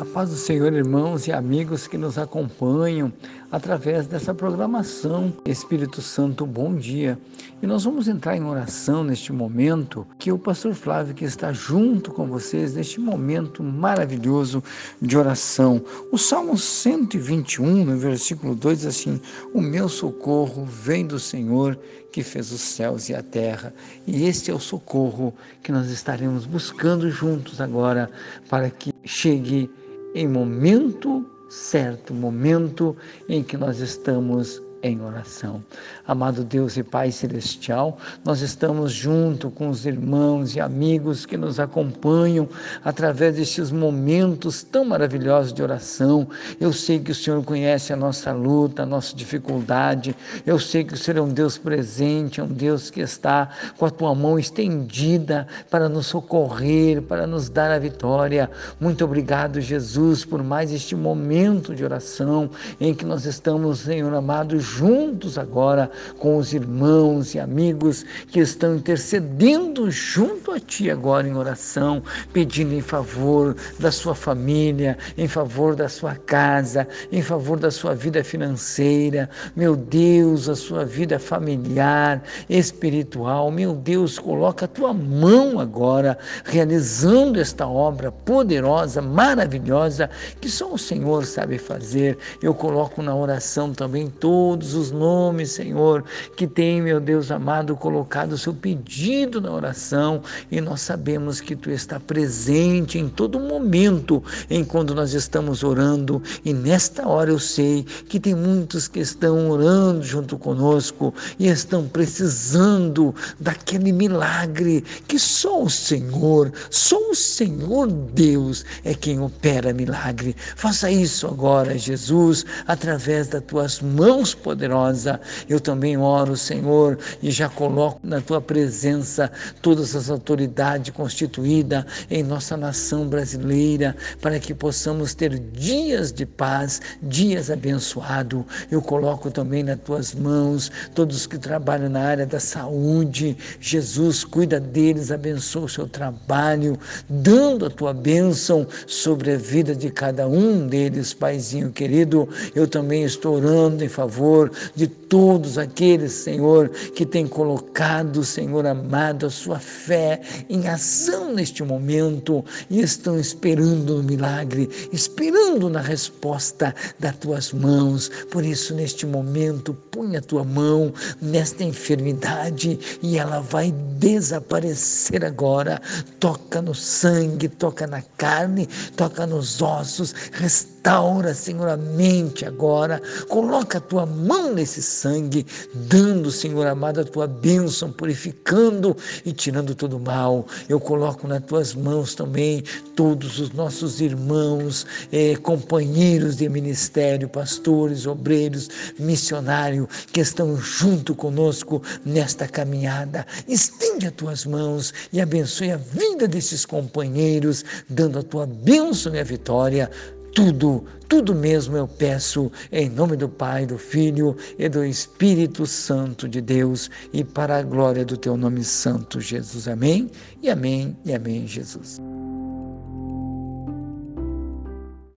A paz do Senhor, irmãos e amigos que nos acompanham através dessa programação. Espírito Santo, bom dia. E nós vamos entrar em oração neste momento, que o pastor Flávio que está junto com vocês neste momento maravilhoso de oração. O Salmo 121, no versículo 2 diz assim: "O meu socorro vem do Senhor, que fez os céus e a terra". E este é o socorro que nós estaremos buscando juntos agora para que chegue em momento certo, momento em que nós estamos em oração. Amado Deus e Pai Celestial, nós estamos junto com os irmãos e amigos que nos acompanham através destes momentos tão maravilhosos de oração. Eu sei que o Senhor conhece a nossa luta, a nossa dificuldade. Eu sei que o Senhor é um Deus presente, é um Deus que está com a tua mão estendida para nos socorrer, para nos dar a vitória. Muito obrigado, Jesus, por mais este momento de oração em que nós estamos, Senhor amado, juntos agora com os irmãos e amigos que estão intercedendo junto a Ti agora em oração, pedindo em favor da sua família, em favor da sua casa, em favor da sua vida financeira, meu Deus, a sua vida familiar, espiritual, meu Deus, coloca a Tua mão agora, realizando esta obra poderosa, maravilhosa, que só o Senhor sabe fazer. Eu coloco na oração também todo todos os nomes, Senhor, que tem, meu Deus amado, colocado o seu pedido na oração e nós sabemos que tu está presente em todo momento em quando nós estamos orando e nesta hora eu sei que tem muitos que estão orando junto conosco e estão precisando daquele milagre que só o Senhor, só o Senhor Deus é quem opera milagre. Faça isso agora, Jesus, através das tuas mãos poderosa. Eu também oro, Senhor, e já coloco na tua presença todas as autoridades constituídas em nossa nação brasileira, para que possamos ter dias de paz, dias abençoados. Eu coloco também nas tuas mãos todos que trabalham na área da saúde. Jesus, cuida deles, abençoa o seu trabalho, dando a tua bênção sobre a vida de cada um deles, Paizinho querido. Eu também estou orando em favor Senhor, de todos aqueles, Senhor, que têm colocado, Senhor amado, a sua fé em ação neste momento e estão esperando no milagre, esperando na resposta das tuas mãos. Por isso, neste momento, põe a tua mão nesta enfermidade e ela vai desaparecer agora. Toca no sangue, toca na carne, toca nos ossos, restaura, Senhor, a mente agora. Coloca a tua mão mão nesse sangue, dando, Senhor amado, a tua bênção, purificando e tirando todo o mal. Eu coloco nas tuas mãos também todos os nossos irmãos, eh, companheiros de ministério, pastores, obreiros, missionários que estão junto conosco nesta caminhada. Estende as tuas mãos e abençoe a vida desses companheiros, dando a tua bênção e a vitória tudo, tudo mesmo eu peço em nome do Pai, do Filho e do Espírito Santo de Deus e para a glória do teu nome santo, Jesus. Amém e amém e amém, Jesus.